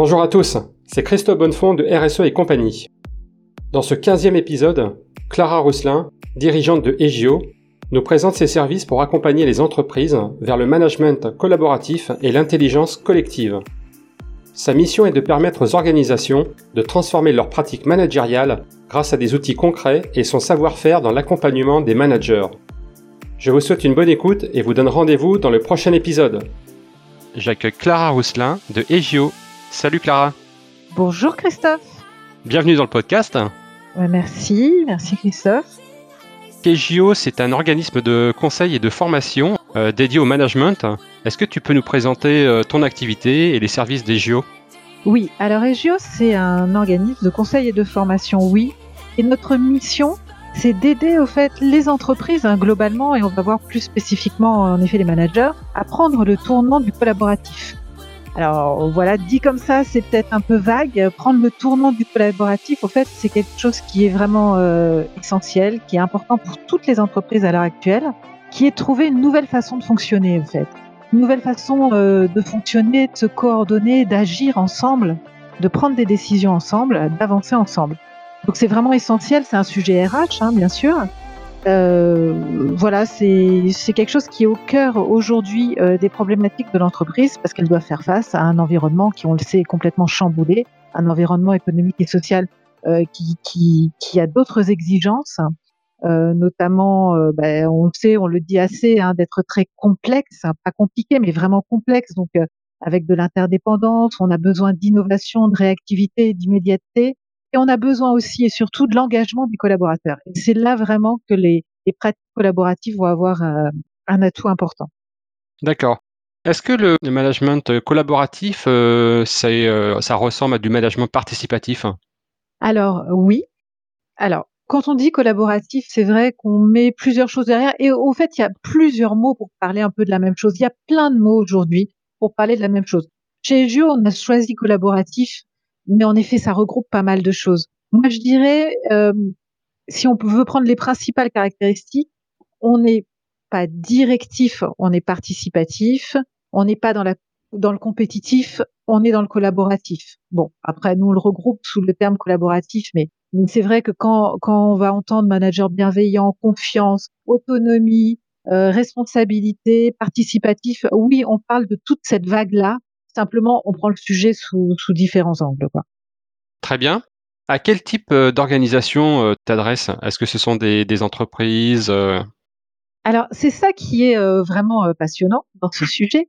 Bonjour à tous, c'est Christophe Bonnefond de RSE et compagnie. Dans ce 15e épisode, Clara Rousselin, dirigeante de EGIO, nous présente ses services pour accompagner les entreprises vers le management collaboratif et l'intelligence collective. Sa mission est de permettre aux organisations de transformer leurs pratiques managériales grâce à des outils concrets et son savoir-faire dans l'accompagnement des managers. Je vous souhaite une bonne écoute et vous donne rendez-vous dans le prochain épisode. J'accueille Clara Rousselin de EGIO Salut Clara. Bonjour Christophe. Bienvenue dans le podcast. merci, merci Christophe. KGO, c'est un organisme de conseil et de formation euh, dédié au management. Est-ce que tu peux nous présenter euh, ton activité et les services d'EGIO Oui, alors EGIO, c'est un organisme de conseil et de formation, oui. Et notre mission, c'est d'aider au fait les entreprises hein, globalement, et on va voir plus spécifiquement en effet les managers, à prendre le tournant du collaboratif. Alors voilà, dit comme ça, c'est peut-être un peu vague. Prendre le tournant du collaboratif, au fait, c'est quelque chose qui est vraiment euh, essentiel, qui est important pour toutes les entreprises à l'heure actuelle, qui est trouver une nouvelle façon de fonctionner, en fait. Une nouvelle façon euh, de fonctionner, de se coordonner, d'agir ensemble, de prendre des décisions ensemble, d'avancer ensemble. Donc c'est vraiment essentiel, c'est un sujet RH, hein, bien sûr, voilà, c'est quelque chose qui est au cœur aujourd'hui euh, des problématiques de l'entreprise parce qu'elle doit faire face à un environnement qui, on le sait, est complètement chamboulé, un environnement économique et social euh, qui, qui, qui, a d'autres exigences, euh, notamment, euh, ben, on le sait, on le dit assez, hein, d'être très complexe, hein, pas compliqué, mais vraiment complexe. Donc, avec de l'interdépendance, on a besoin d'innovation, de réactivité, d'immédiateté. Et on a besoin aussi et surtout de l'engagement des collaborateurs. Et c'est là vraiment que les, les, pratiques collaboratives vont avoir euh, un atout important. D'accord. Est-ce que le, management collaboratif, euh, euh, ça ressemble à du management participatif? Alors oui. Alors quand on dit collaboratif, c'est vrai qu'on met plusieurs choses derrière. Et au fait, il y a plusieurs mots pour parler un peu de la même chose. Il y a plein de mots aujourd'hui pour parler de la même chose. Chez Gio, on a choisi collaboratif mais en effet, ça regroupe pas mal de choses. Moi, je dirais, euh, si on veut prendre les principales caractéristiques, on n'est pas directif, on est participatif, on n'est pas dans la dans le compétitif, on est dans le collaboratif. Bon, après nous on le regroupe sous le terme collaboratif, mais, c'est vrai que quand quand on va entendre manager bienveillant, confiance, autonomie, euh, responsabilité, participatif, oui, on parle de toute cette vague là Simplement, on prend le sujet sous, différents angles. Quoi. Très bien. À quel type euh, d'organisation euh, t'adresses? Est-ce que ce sont des, entreprises euh? Alors, c'est ça qui est vraiment passionnant dans ce sujet,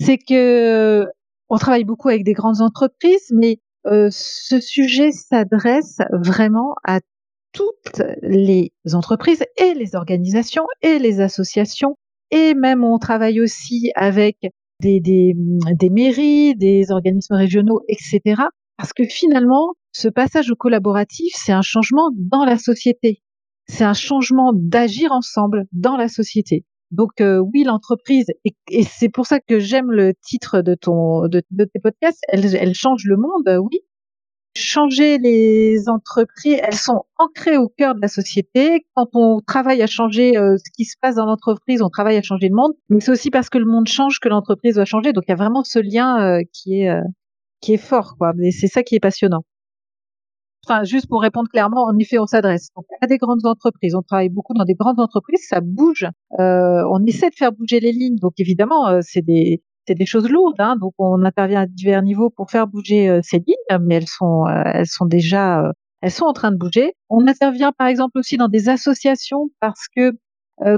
c'est que on travaille beaucoup avec des grandes entreprises, mais ce sujet s'adresse vraiment à toutes les entreprises et les organisations et les associations et même on travaille aussi avec des, des, des mairies, des organismes régionaux, etc. Parce que finalement, ce passage au collaboratif, c'est un changement dans la société. C'est un changement d'agir ensemble dans la société. Donc euh, oui, l'entreprise, et, c'est pour ça que j'aime le titre de ton de, de tes podcasts, elle, elle change le monde, oui, changer les entreprises, elles sont ancrées au cœur de la société. Quand on travaille à changer euh, ce qui se passe dans l'entreprise, on travaille à changer le monde, mais c'est aussi parce que le monde change que l'entreprise doit changer. Donc il y a vraiment ce lien euh, qui est euh, qui est fort, quoi. Mais c'est ça qui est passionnant. Enfin, juste pour répondre clairement, en effet, on s'adresse à des grandes entreprises. On travaille beaucoup dans des grandes entreprises, ça bouge. on essaie de faire bouger les lignes. Donc évidemment, c'est des c'est des choses lourdes, hein, donc on intervient à divers niveaux pour faire bouger euh, ces lignes, mais elles sont, euh, elles sont déjà, euh, elles sont en train de bouger. On intervient par exemple aussi dans des associations parce que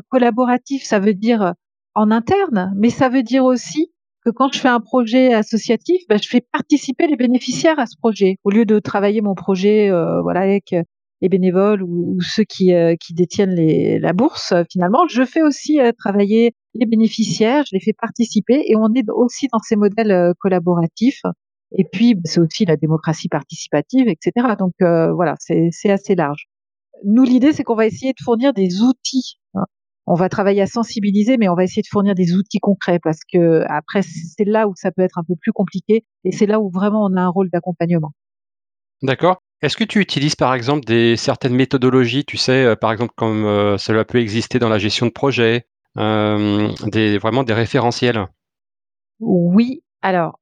collaboratif, ça veut dire en interne, mais ça veut dire aussi que quand je fais un projet associatif, ben, je fais participer les bénéficiaires à ce projet au lieu de travailler mon projet, voilà, avec les bénévoles ou, ceux qui, qui détiennent les, la bourse. Finalement, je fais aussi travailler les bénéficiaires, je les fais participer et on est aussi dans ces modèles euh, collaboratifs. Et puis, bah, c'est aussi la démocratie participative, etc. Donc euh, voilà, c'est assez large. Nous, l'idée, c'est qu'on va essayer de fournir des outils. Hein. On va travailler à sensibiliser, mais on va essayer de fournir des outils concrets parce que après, c'est là où ça peut être un peu plus compliqué et c'est là où vraiment on a un rôle d'accompagnement. D'accord. Est-ce que tu utilises par exemple des certaines méthodologies, tu sais, euh, par exemple comme cela peut exister dans la gestion de projet, euh, des, vraiment des référentiels? Oui, alors,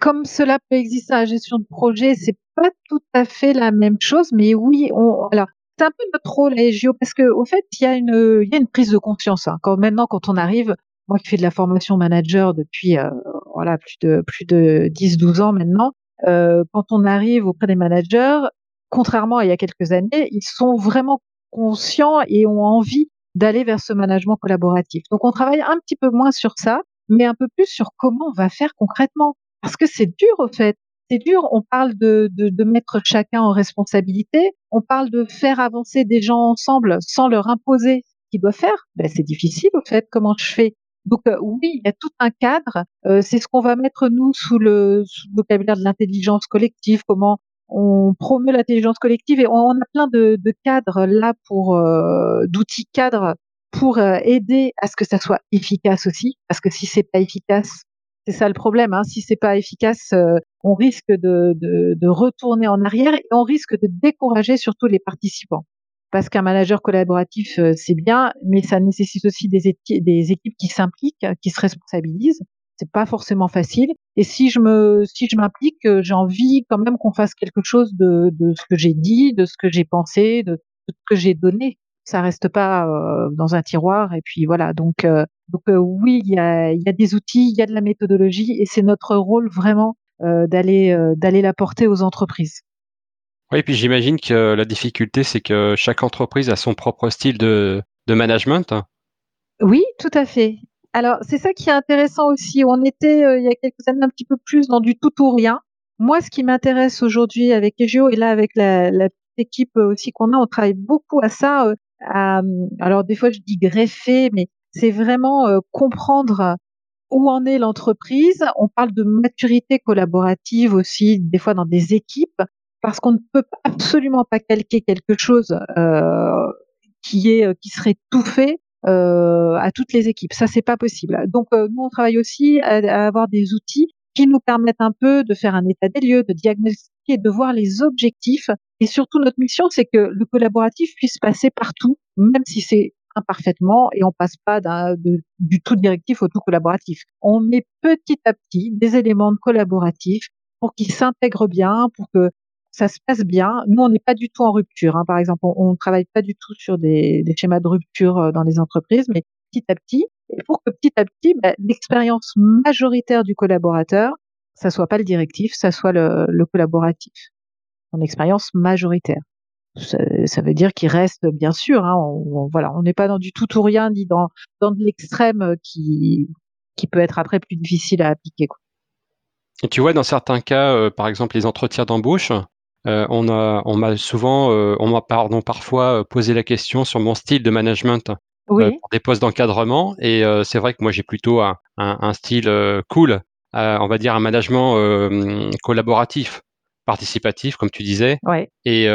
comme cela peut exister à la gestion de projet, c'est pas tout à fait la même chose, mais oui, on, alors c'est un peu notre rôle à EGIO parce que au fait, il y a une, prise de conscience. Hein. Quand maintenant, quand on arrive, moi qui fais de la formation manager depuis euh, voilà plus de plus de 10-12 ans maintenant, euh, quand on arrive auprès des managers, contrairement à il y a quelques années, ils sont vraiment conscients et ont envie d'aller vers ce management collaboratif. Donc on travaille un petit peu moins sur ça, mais un peu plus sur comment on va faire concrètement. Parce que c'est dur au fait. C'est dur, on parle de, de, de, mettre chacun en responsabilité, on parle de faire avancer des gens ensemble sans leur imposer ce qu'ils doivent faire. Ben, c'est difficile au fait, comment je fais? Donc euh, oui, il y a tout un cadre. Euh, c'est ce qu'on va mettre nous sous le, vocabulaire de l'intelligence collective, comment on promeut l'intelligence collective et on, a plein de, cadres là pour euh, d'outils cadres pour aider à ce que ça soit efficace aussi, parce que si c'est pas efficace, c'est ça le problème. Hein. Si c'est pas efficace, on risque de, retourner en arrière et on risque de décourager surtout les participants parce qu'un manager collaboratif, euh, c'est bien, mais ça nécessite aussi des, équipes, qui s'impliquent, qui se responsabilisent. C'est pas forcément facile. Et si je me, si je m'implique, euh, j'ai envie quand même qu'on fasse quelque chose de, de ce que j'ai dit, de ce que j'ai pensé, de, ce que j'ai donné. Ça reste pas euh, dans un tiroir. Et puis voilà. Donc, donc oui, il y a, y a des outils, il y a de la méthodologie, et c'est notre rôle vraiment d'aller d'aller l'apporter aux entreprises. Oui, puis j'imagine que la difficulté, c'est que chaque entreprise a son propre style de, management. Oui, tout à fait. Alors, c'est ça qui est intéressant aussi. On était, euh, il y a quelques années, un petit peu plus dans du tout ou rien. Moi, ce qui m'intéresse aujourd'hui avec Egeo et là avec la, la équipe aussi qu'on a, on travaille beaucoup à ça. Euh, alors, des fois, je dis greffer, mais c'est vraiment euh, comprendre où en est l'entreprise. On parle de maturité collaborative aussi, des fois dans des équipes parce qu'on ne peut absolument pas calquer quelque chose euh, qui est qui serait tout fait euh, à toutes les équipes. Ça, c'est pas possible. Donc, euh, nous, on travaille aussi à, avoir des outils qui nous permettent un peu de faire un état des lieux, de diagnostiquer, de voir les objectifs. Et surtout, notre mission, c'est que le collaboratif puisse passer partout, même si c'est imparfaitement et on passe pas du tout directif au tout collaboratif. On met petit à petit des éléments de collaboratif pour qu'ils s'intègrent bien, pour que ça se passe bien. Nous, on n'est pas du tout en rupture. Hein. Par exemple, on ne travaille pas du tout sur des, schémas de rupture euh, dans les entreprises, mais petit à petit, et pour que petit à petit, bah, l'expérience majoritaire du collaborateur, ça soit pas le directif, ça soit le, collaboratif, son expérience majoritaire. Ça, veut dire qu'il reste, bien sûr, hein, on, voilà, on n'est pas dans du tout ou rien, ni dans, de l'extrême qui, qui peut être après plus difficile à appliquer. Et tu vois, dans certains cas, euh, par exemple les entretiens d'embauche, euh, on a, on m'a souvent, euh, on m'a pardon parfois euh, posé la question sur mon style de management pour des postes d'encadrement. Et c'est vrai que moi j'ai plutôt un, un, style cool, on va dire un management collaboratif, participatif, comme tu disais. Ouais. Et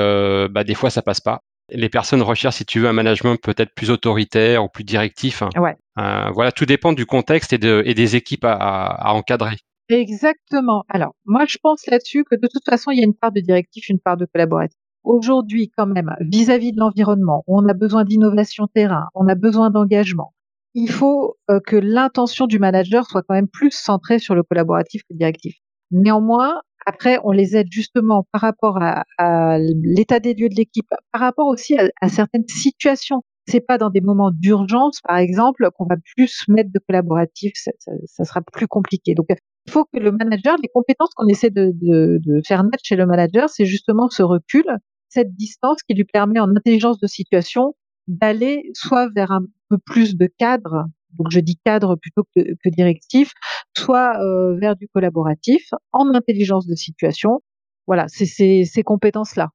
bah, des fois ça passe pas. Les personnes recherchent, si tu veux, un management peut-être plus autoritaire ou plus directif. Ouais. voilà, tout dépend du contexte et, de, et des équipes à, à, à encadrer. Exactement. Alors, moi, je pense là-dessus que de toute façon, il y a une part de directif, une part de collaboratif. Aujourd'hui, quand même, vis-à-vis de l'environnement, on a besoin d'innovation terrain, on a besoin d'engagement. Il faut euh, que l'intention du manager soit quand même plus centrée sur le collaboratif que le directif. Néanmoins, après, on les aide justement par rapport à, l'état des lieux de l'équipe, par rapport aussi à, certaines situations c'est pas dans des moments d'urgence, par exemple, qu'on va plus mettre de collaboratif, ça, ça, sera plus compliqué. Donc, il faut que le manager, les compétences qu'on essaie de, de, de, faire naître chez le manager, c'est justement ce recul, cette distance qui lui permet en intelligence de situation d'aller soit vers un peu plus de cadre, donc je dis cadre plutôt que, que directif, soit euh, vers du collaboratif en intelligence de situation. Voilà, c'est ces, ces compétences-là.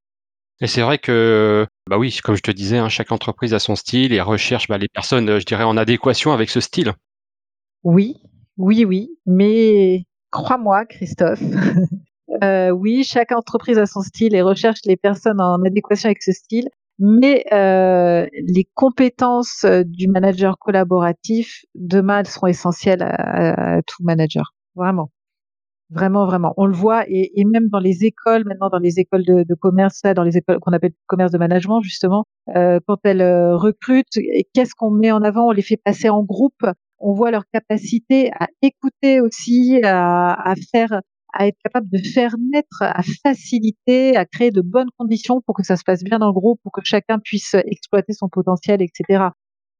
Et c'est vrai que, bah oui, comme je te disais, hein, chaque entreprise a son style et recherche bah, les personnes, je dirais, en adéquation avec ce style. Oui, oui, oui, mais crois-moi, Christophe, euh, oui, chaque entreprise a son style et recherche les personnes en adéquation avec ce style, mais euh, les compétences du manager collaboratif, demain, elles seront essentielles à, tout manager, vraiment. Vraiment, vraiment. On le voit et, même dans les écoles, maintenant dans les écoles de, de commerce, dans les écoles qu'on appelle commerce de management, justement, euh, quand elles euh, recrutent, qu'est-ce qu'on met en avant On les fait passer en groupe. On voit leur capacité à écouter aussi, à, faire à être capable de faire naître, à faciliter, à créer de bonnes conditions pour que ça se passe bien dans le groupe, pour que chacun puisse exploiter son potentiel, etc.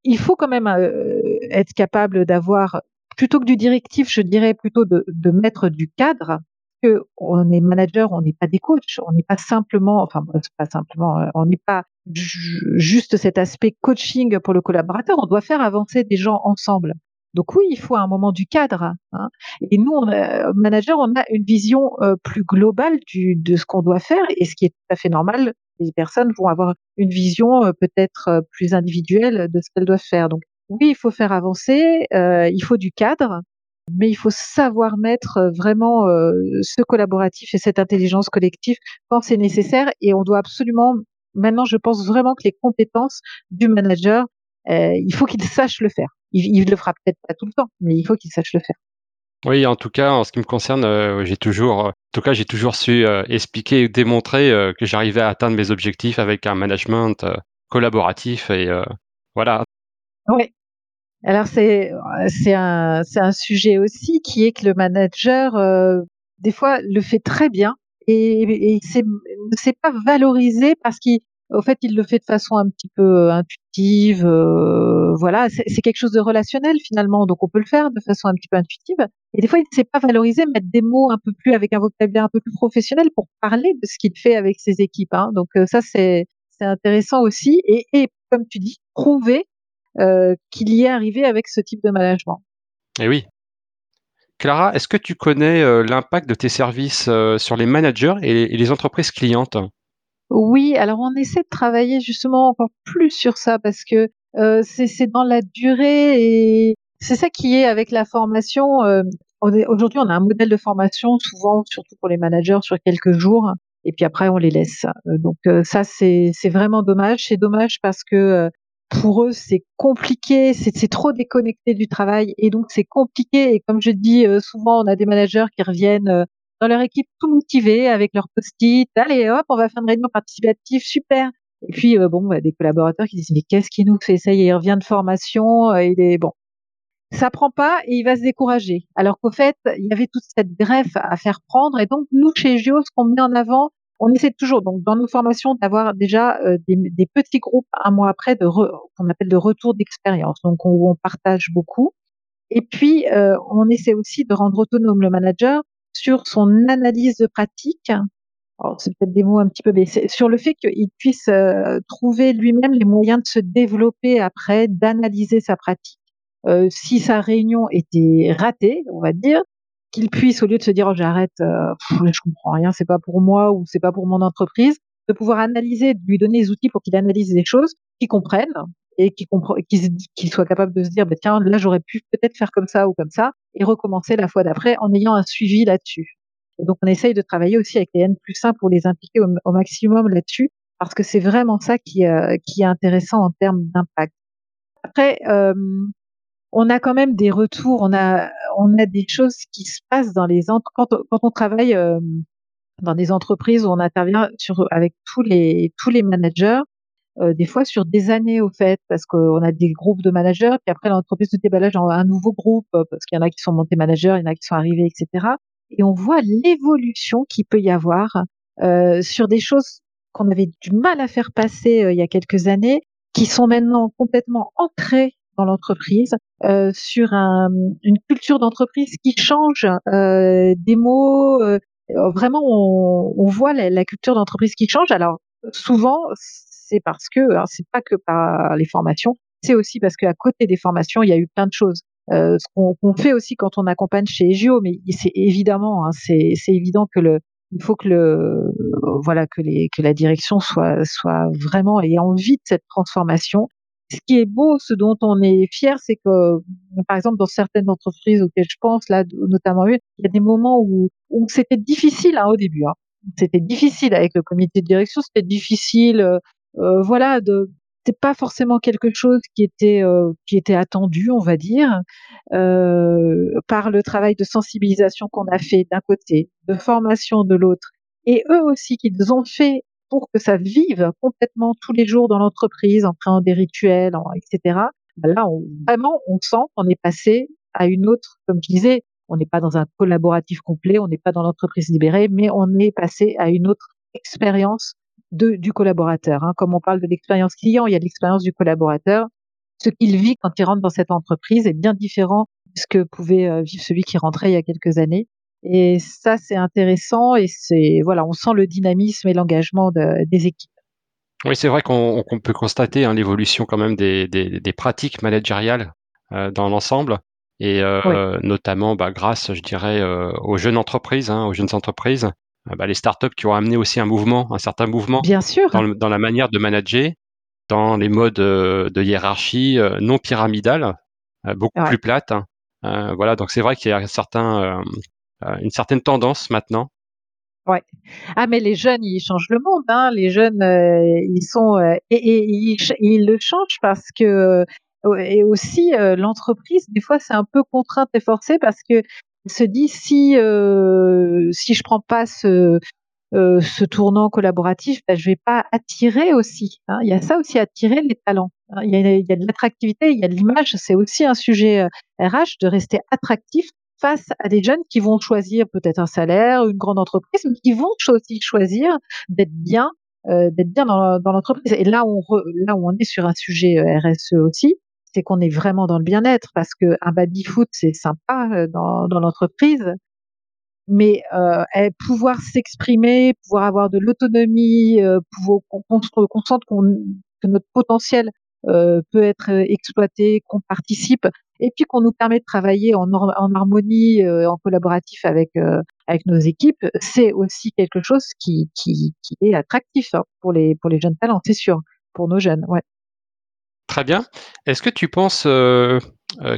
Il faut quand même euh, être capable d'avoir, plutôt que du directif, je dirais plutôt de, de mettre du cadre, que on est manager, on n'est pas des coachs, on n'est pas simplement, enfin pas simplement, euh, on n'est pas juste cet aspect coaching pour le collaborateur, on doit faire avancer des gens ensemble. Donc oui, il faut un moment du cadre. Hein. Et nous, on a, manager, on a une vision euh, plus globale du, de ce qu'on doit faire et ce qui est tout à fait normal. Les personnes vont avoir une vision euh, peut-être euh, plus individuelle de ce qu'elles doivent faire. Donc oui, il faut faire avancer, il faut du cadre, mais il faut savoir mettre vraiment ce collaboratif et cette intelligence collective quand c'est nécessaire. Et on doit absolument, maintenant, je pense vraiment que les compétences du manager, il faut qu'il sache le faire il, le fera peut-être pas tout le temps, mais il faut qu'il sache le faire. Oui, en tout cas, en ce qui me concerne, euh, j'ai toujours, euh, en tout cas, j'ai toujours su euh, expliquer et démontrer que j'arrivais à atteindre mes objectifs avec un management collaboratif et voilà. Oui. Alors c'est c'est un c'est un sujet aussi qui est que le manager des fois le fait très bien et, et ne sait pas valoriser parce qu'il au fait, il le fait de façon un petit peu euh, intuitive. Euh, voilà, c'est quelque chose de relationnel finalement, donc on peut le faire de façon un petit peu intuitive. Et des fois, il ne sait pas valoriser, mettre des mots un peu plus avec un vocabulaire un peu plus professionnel pour parler de ce qu'il fait avec ses équipes. Hein. Donc euh, ça, c'est intéressant aussi. Et, comme tu dis, prouver qu'il y est arrivé avec ce type de management. Et eh oui. Clara, est-ce que tu connais l'impact de tes services sur les managers et les entreprises clientes? Oui, alors on essaie de travailler justement encore plus sur ça parce que euh, c'est dans la durée et c'est ça qui est avec la formation. Euh, aujourd'hui, on a un modèle de formation souvent, surtout pour les managers, sur quelques jours et puis après on les laisse. Euh, donc ça, c'est vraiment dommage. C'est dommage parce que pour eux, c'est compliqué, c'est trop déconnecté du travail et donc c'est compliqué. Et comme je dis souvent, on a des managers qui reviennent dans leur équipe tout motivés avec leur post-it. Allez, hop, on va faire une réunion participative, super. Et puis, euh, bon, bah, des collaborateurs qui disent, mais qu'est-ce qui nous fait Ça? Y est, il revient de formation, euh, il est bon. Ça prend pas et il va se décourager. Alors qu'au fait, il y avait toute cette greffe à faire prendre. Et donc, nous, chez Gio, ce qu'on met en avant, on essaie toujours, donc, dans nos formations, d'avoir déjà euh, des, petits groupes un mois après qu'on appelle de retour d'expérience. Donc, on, on, partage beaucoup. Et puis, on essaie aussi de rendre autonome le manager sur son analyse de pratique. c'est peut-être des mots un petit peu, mais sur le fait qu'il puisse euh, trouver lui-même les moyens de se développer après, d'analyser sa pratique. Euh, si sa réunion était ratée, on va dire, qu'il puisse, au lieu de se dire oh, j'arrête, euh, je comprends rien, c'est pas pour moi ou c'est pas pour mon entreprise, de pouvoir analyser, de lui donner les outils pour qu'il analyse les choses, qu'il comprenne, et qui comprend, qu'il soit capable de se dire, bah, tiens, là, j'aurais pu peut-être faire comme ça ou comme ça, et recommencer la fois d'après en ayant un suivi là-dessus. Et donc, on essaye de travailler aussi avec les N plus 1 pour les impliquer au, maximum là-dessus, parce que c'est vraiment ça qui, euh, qui est intéressant en termes d'impact. Après, euh, on a quand même des retours, on a, des choses qui se passent dans les quand, quand on travaille euh, dans des entreprises où on intervient avec tous les tous les managers, euh, des fois sur des années au fait, parce qu'on a des groupes de managers, puis après l'entreprise se déballage en un nouveau groupe, euh, parce qu'il y en a qui sont montés managers, il y en a qui sont arrivés, etc. Et on voit l'évolution qu'il peut y avoir euh, sur des choses qu'on avait du mal à faire passer il y a quelques années, qui sont maintenant complètement ancrées dans l'entreprise, sur un, une culture d'entreprise qui change des mots. vraiment, on, on voit la culture d'entreprise qui change. Alors souvent, c'est parce que, hein, c'est pas que par les formations, c'est aussi parce qu'à côté des formations, il y a eu plein de choses. Euh, ce qu'on fait aussi quand on accompagne chez Egio, mais c'est évidemment, hein, c'est évident que le, il faut que le, voilà, que les, que la direction soit, soit vraiment ait envie de cette transformation. Ce qui est beau, ce dont on est fier, c'est que, par exemple, dans certaines entreprises auxquelles je pense, là, notamment il y a des moments où, c'était difficile hein, au début. Hein. C'était difficile avec le comité de direction, c'était difficile euh, voilà, de c'est pas forcément quelque chose qui était euh, qui était attendu, on va dire, euh, par le travail de sensibilisation qu'on a fait d'un côté, de formation de l'autre, et eux aussi qu'ils ont fait pour que ça vive complètement tous les jours dans l'entreprise, en créant des rituels, etc. Là, on, vraiment, on sent qu'on est passé à une autre, comme je disais, On n'est pas dans un collaboratif complet, on n'est pas dans l'entreprise libérée, mais on est passé à une autre expérience de, du collaborateur. Hein. Comme on parle de l'expérience client, il y a l'expérience du collaborateur. Ce qu'il vit quand il rentre dans cette entreprise est bien différent de ce que pouvait euh, vivre celui qui rentrait il y a quelques années. Et ça, c'est intéressant et c'est voilà, on sent le dynamisme et l'engagement des équipes. Oui, c'est vrai qu'on peut constater hein, l'évolution quand même des, des, pratiques managériales euh, dans l'ensemble et euh, notamment bah, grâce, je dirais, euh, aux jeunes entreprises, hein, aux jeunes entreprises, bah, les startups qui ont amené aussi un mouvement, un certain mouvement Bien sûr. Dans, la manière de manager, dans les modes de hiérarchie non pyramidale, beaucoup plus plate. Hein. voilà, donc c'est vrai qu'il y a un certain, une certaine tendance maintenant Ouais. Ah mais les jeunes, ils changent le monde. Hein. Les jeunes, euh, ils sont euh, et, et ils, ils, le changent parce que euh, et aussi l'entreprise, des fois, c'est un peu contrainte et forcée parce que se dit si si je prends pas ce ce tournant collaboratif, ben, je vais pas attirer aussi. Hein. Il y a ça aussi, attirer les talents. Hein. Il, y a, il y a de l'attractivité, il y a de l'image. C'est aussi un sujet RH de rester attractif face à des jeunes qui vont choisir peut-être un salaire, une grande entreprise, mais qui vont aussi choisir d'être bien, euh, d'être bien dans, dans l'entreprise. Et là, on là où on est sur un sujet euh, RSE aussi, c'est qu'on est vraiment dans le bien-être parce que un baby foot c'est sympa euh, dans, dans l'entreprise, mais euh, pouvoir s'exprimer, pouvoir avoir de l'autonomie, euh, pouvoir qu'on qu sente qu'on que notre potentiel euh, peut être exploité, qu'on participe, et puis qu'on nous permet de travailler en, en harmonie, euh, en collaboratif avec euh, avec nos équipes, c'est aussi quelque chose qui, qui, qui est attractif hein, pour les pour les jeunes talents, c'est sûr, pour nos jeunes, ouais. Très bien. Est-ce que tu penses euh,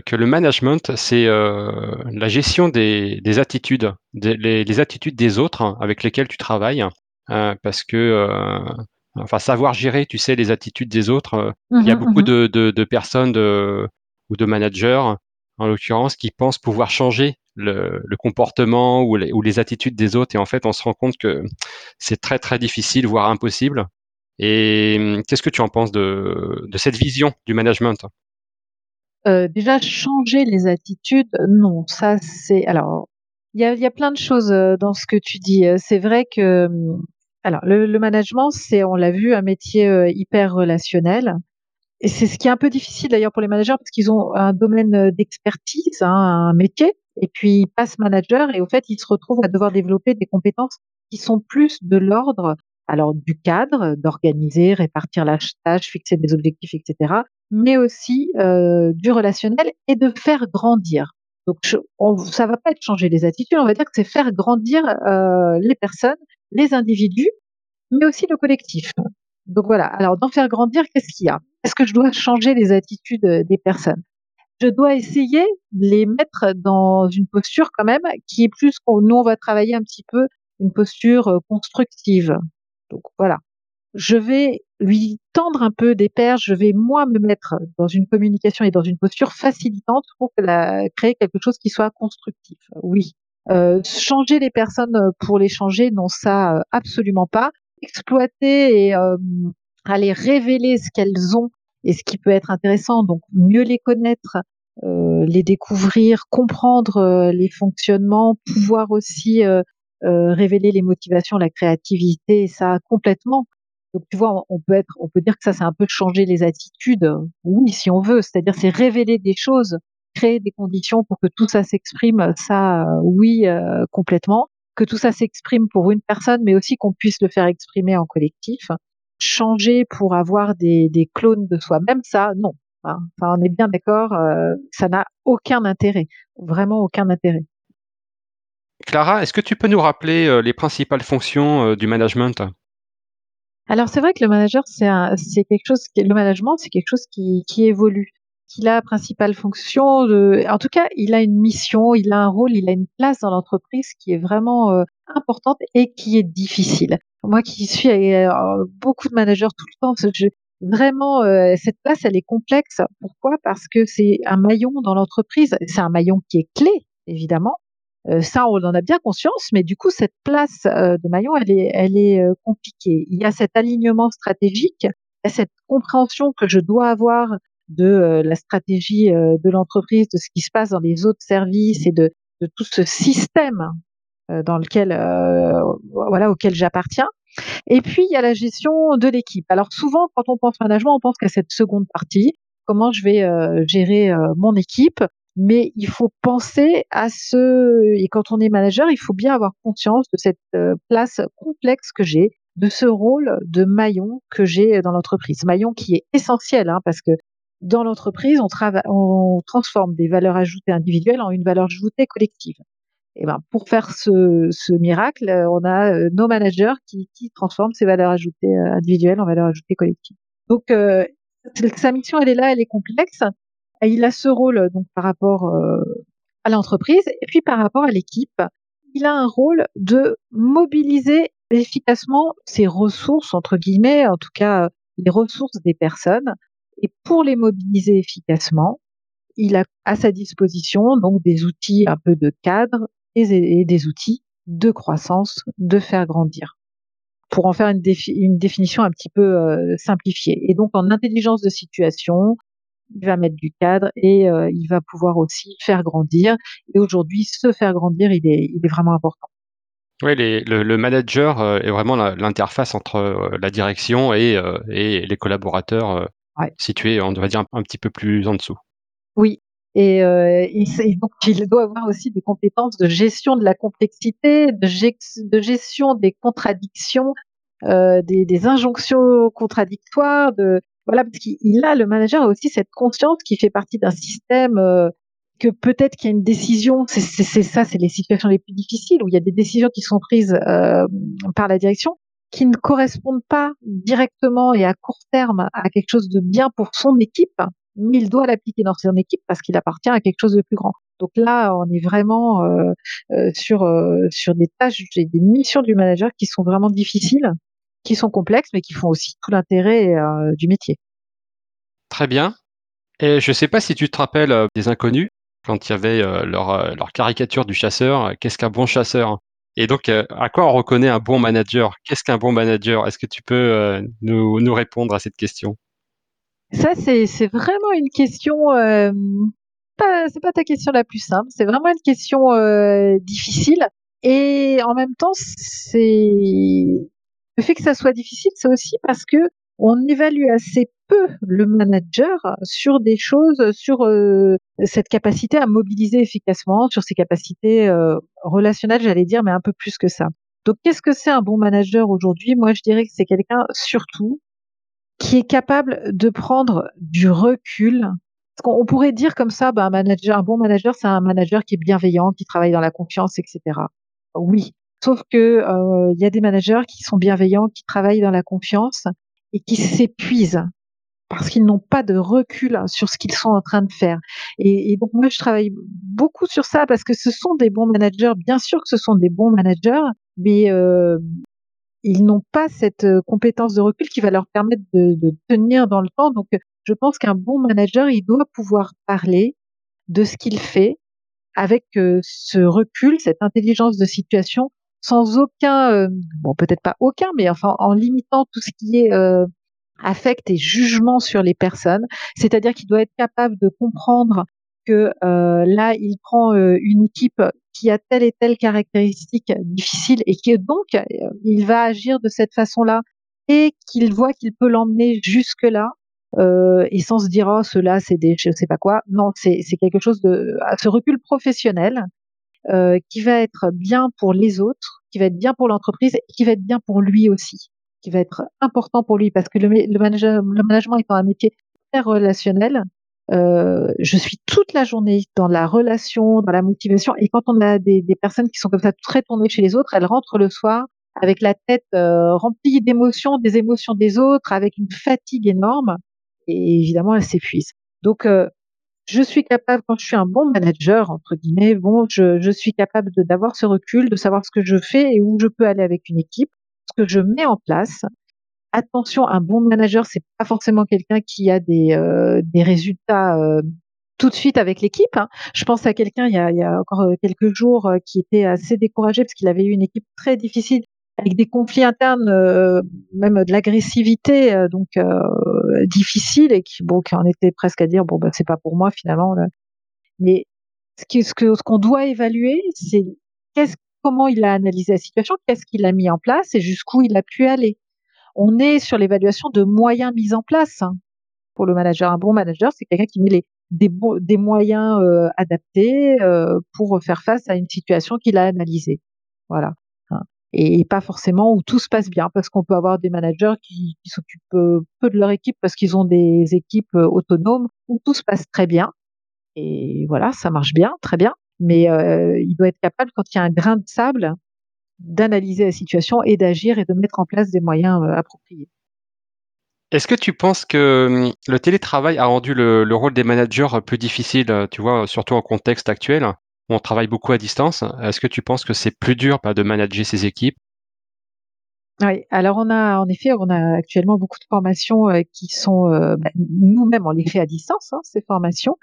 que le management, c'est euh, la gestion des, des attitudes, des, les, les, attitudes des autres avec lesquels tu travailles, euh, parce que enfin savoir gérer, tu sais, les attitudes des autres. il y a mmh beaucoup mmh de, de, de, personnes de, ou de managers, en l'occurrence, qui pensent pouvoir changer le, le comportement ou les, ou les, attitudes des autres. Et en fait, on se rend compte que c'est très très difficile, voire impossible. Et hum, qu'est-ce que tu en penses de, de cette vision du management? Euh, Déjà, changer les attitudes, non, ça c'est... Alors, il y a, y a, plein de choses euh, dans ce que tu dis. Euh, c'est vrai que... Hum, alors, le, management, c'est, on l'a vu, un métier hyper relationnel. Et c'est ce qui est un peu difficile d'ailleurs pour les managers parce qu'ils ont un domaine d'expertise, hein, un métier, et puis ils passent manager et au fait ils se retrouvent à devoir développer des compétences qui sont plus de l'ordre alors du cadre, d'organiser, répartir la tâche, fixer des objectifs, etc., mais aussi euh, du relationnel et de faire grandir. Donc je, on, ça va pas être changer les attitudes, on va dire que c'est faire grandir euh, les personnes, les individus, mais aussi le collectif. Donc voilà. Alors d'en faire grandir, qu'est-ce qu'il y a? Est-ce que je dois changer les attitudes des personnes? Je dois essayer de les mettre dans une posture quand même qui est plus nous on va travailler un petit peu une posture euh, constructive. Donc voilà. Je vais lui tendre un peu des perches, je vais moi me mettre dans une communication et dans une posture facilitante pour créer quelque chose qui soit constructif. Oui. Euh, changer les personnes pour les changer, non ça euh, absolument pas exploiter et euh, aller révéler ce qu'elles ont et ce qui peut être intéressant, donc mieux les connaître, euh, les découvrir, comprendre euh, les fonctionnements, pouvoir aussi euh, euh, révéler les motivations, la créativité, ça complètement. Donc tu vois, on peut être, on peut dire que ça c'est un peu changer les attitudes, oui si on veut, c'est-à-dire c'est révéler des choses, créer des conditions pour que tout ça s'exprime, ça oui complètement que tout ça s'exprime pour une personne, mais aussi qu'on puisse le faire exprimer en collectif. Changer pour avoir des, clones de soi-même, ça, non. Enfin, on est bien d'accord, euh, ça n'a aucun intérêt, vraiment aucun intérêt. Clara, est-ce que tu peux nous rappeler euh, les principales fonctions euh, du management? Alors c'est vrai que le manager, c'est quelque chose, le management, c'est quelque chose qui, qui évolue qu'il a principale fonction. En tout cas, il a une mission, il a un rôle, il a une place dans l'entreprise qui est vraiment euh, importante et qui est difficile. Moi qui suis euh, beaucoup de managers tout le temps, je, vraiment, cette place, elle est complexe. Pourquoi? Parce que c'est un maillon dans l'entreprise. C'est un maillon qui est clé, évidemment. Ça, on en a bien conscience, mais du coup, cette place de maillon, elle est, elle est compliquée. Il y a cet alignement stratégique, il y a cette compréhension que je dois avoir de euh, la stratégie euh, de l'entreprise, de ce qui se passe dans les autres services et de, de tout ce système dans lequel, voilà, auquel j'appartiens. Et puis, il y a la gestion de l'équipe. Alors souvent, quand on pense management, on pense qu'à cette seconde partie, comment je vais euh, gérer euh, mon équipe. Mais il faut penser à ce, et quand on est manager, il faut bien avoir conscience de cette euh, place complexe que j'ai, de ce rôle de maillon que j'ai dans l'entreprise. Maillon qui est essentiel, hein, parce que dans l'entreprise, on, on transforme des valeurs ajoutées individuelles en une valeur ajoutée collective. Et ben, pour faire ce, ce miracle, on a euh, nos managers qui, qui, transforment ces valeurs ajoutées euh, individuelles en valeurs ajoutées collectives. Donc, euh, sa mission, elle est là, elle est complexe. Il a ce rôle donc par rapport à l'entreprise et puis par rapport à l'équipe. Il a un rôle de mobiliser efficacement ses ressources, entre guillemets, en tout cas les ressources des personnes. Et pour les mobiliser efficacement, il a à sa disposition donc des outils un peu de cadre, et, des outils de croissance, de faire grandir pour en faire une, une définition un petit peu euh, simplifiée. Et donc en intelligence de situation, il va mettre du cadre et euh, il va pouvoir aussi faire grandir. Et aujourd'hui, se faire grandir, il est, il est vraiment important. Oui, le, le, manager euh, est vraiment l'interface entre la direction et, et les collaborateurs situés, on va dire, un, un, petit peu plus en dessous. Oui, et, euh, il, donc, il doit avoir aussi des compétences de gestion de la complexité, de, de gestion des contradictions, euh, des, des, injonctions contradictoires. De, voilà, parce qu'il a, le manager a aussi cette conscience qui fait partie d'un système euh, que peut-être qu'il y a une décision, c'est ça, c'est les situations les plus difficiles où il y a des décisions qui sont prises euh, par la direction qui ne correspondent pas directement et à court terme à quelque chose de bien pour son équipe, mais il doit l'appliquer dans son équipe parce qu'il appartient à quelque chose de plus grand. Donc là, on est vraiment euh, sur sur des tâches, des missions du manager qui sont vraiment difficiles, qui sont complexes, mais qui font aussi tout l'intérêt du métier. Très bien. Et je ne sais pas si tu te rappelles des inconnus quand il y avait leur, leur caricature du chasseur. Qu'est-ce qu'un bon chasseur Et donc, à quoi on reconnaît un bon manager? Qu'est-ce qu'un bon manager? Est-ce que tu peux nous, nous répondre à cette question? Ça, c'est, c'est vraiment une question. Euh, c'est pas ta question la plus simple. C'est vraiment une question euh, difficile. Et en même temps, c'est le fait que ça soit difficile, c'est aussi parce que on évalue assez peu le manager sur des choses, sur euh, cette capacité à mobiliser efficacement, sur ses capacités euh, relationnelles, j'allais dire, mais un peu plus que ça. Donc, qu'est-ce que c'est un bon manager aujourd'hui? Moi, je dirais que c'est quelqu'un surtout qui est capable de prendre du recul. On pourrait dire comme ça, bah, un manager, un bon manager, c'est un manager qui est bienveillant, qui travaille dans la confiance, etc. Oui, sauf que euh, il y a des managers qui sont bienveillants, qui travaillent dans la confiance et qui s'épuisent parce qu'ils n'ont pas de recul sur ce qu'ils sont en train de faire. Et, donc moi, je travaille beaucoup sur ça parce que ce sont des bons managers. Bien sûr que ce sont des bons managers, mais euh, ils n'ont pas cette euh, compétence de recul qui va leur permettre de, de tenir dans le temps. Donc, je pense qu'un bon manager, il doit pouvoir parler de ce qu'il fait avec euh, ce recul, cette intelligence de situation, sans aucun, euh, bon peut-être pas aucun, mais enfin en limitant tout ce qui est affect et jugement sur les personnes. C'est-à-dire qu'il doit être capable de comprendre que là, il prend une équipe qui a telle et telle caractéristique difficile et que donc euh, il va agir de cette façon-là et qu'il voit qu'il peut l'emmener jusque là euh, et sans se dire oh cela c'est des je sais pas quoi non c'est c'est quelque chose de ce recul professionnel euh, qui va être bien pour les autres qui va être bien pour l'entreprise et qui va être bien pour lui aussi qui va être important pour lui parce que le, le, le management étant un métier très relationnel euh, je suis toute la journée dans la relation, dans la motivation. Et quand on a des, des, personnes qui sont comme ça très tournées chez les autres, elles rentrent le soir avec la tête euh, remplie d'émotions, des émotions des autres, avec une fatigue énorme. Et évidemment, elles s'épuisent. Donc, euh, je suis capable, quand je suis un bon manager, entre guillemets, bon, je, je suis capable d'avoir ce recul, de savoir ce que je fais et où je peux aller avec une équipe, ce que je mets en place, attention, un bon manager, c'est pas forcément quelqu'un qui a des, euh, des résultats euh, tout de suite avec l'équipe. Hein. Je pense à quelqu'un il, il, y a encore euh, quelques jours qui était assez découragé parce qu'il avait eu une équipe très difficile avec des conflits internes, même de l'agressivité donc difficile et qui bon qui en était presque à dire bon bah c'est pas pour moi finalement. Mais ce que ce qu'on doit évaluer, c'est qu'est-ce comment il a analysé la situation, qu'est-ce qu'il a mis en place et jusqu'où il a pu aller. On est sur l'évaluation de moyens mis en place. Hein. Pour le manager, un bon manager, c'est quelqu'un qui met les, des, des moyens euh, adaptés euh, pour faire face à une situation qu'il a analysée. Voilà. Et pas forcément où tout se passe bien, parce qu'on peut avoir des managers qui, s'occupent euh, peu de leur équipe parce qu'ils ont des équipes autonomes où tout se passe très bien. Et voilà, ça marche bien, très bien. Mais il doit être capable, quand il y a un grain de sable, d'analyser la situation et d'agir et de mettre en place des moyens appropriés. Est-ce que tu penses que hum, le télétravail a rendu le, rôle des managers plus difficile, tu vois, surtout en contexte actuel, on travaille beaucoup à distance Est-ce que tu penses que c'est plus dur bah, de manager ces équipes? Oui, alors on a en effet, on a actuellement beaucoup de formations qui sont bah, nous-mêmes on les fait à distance, hein, ces formations,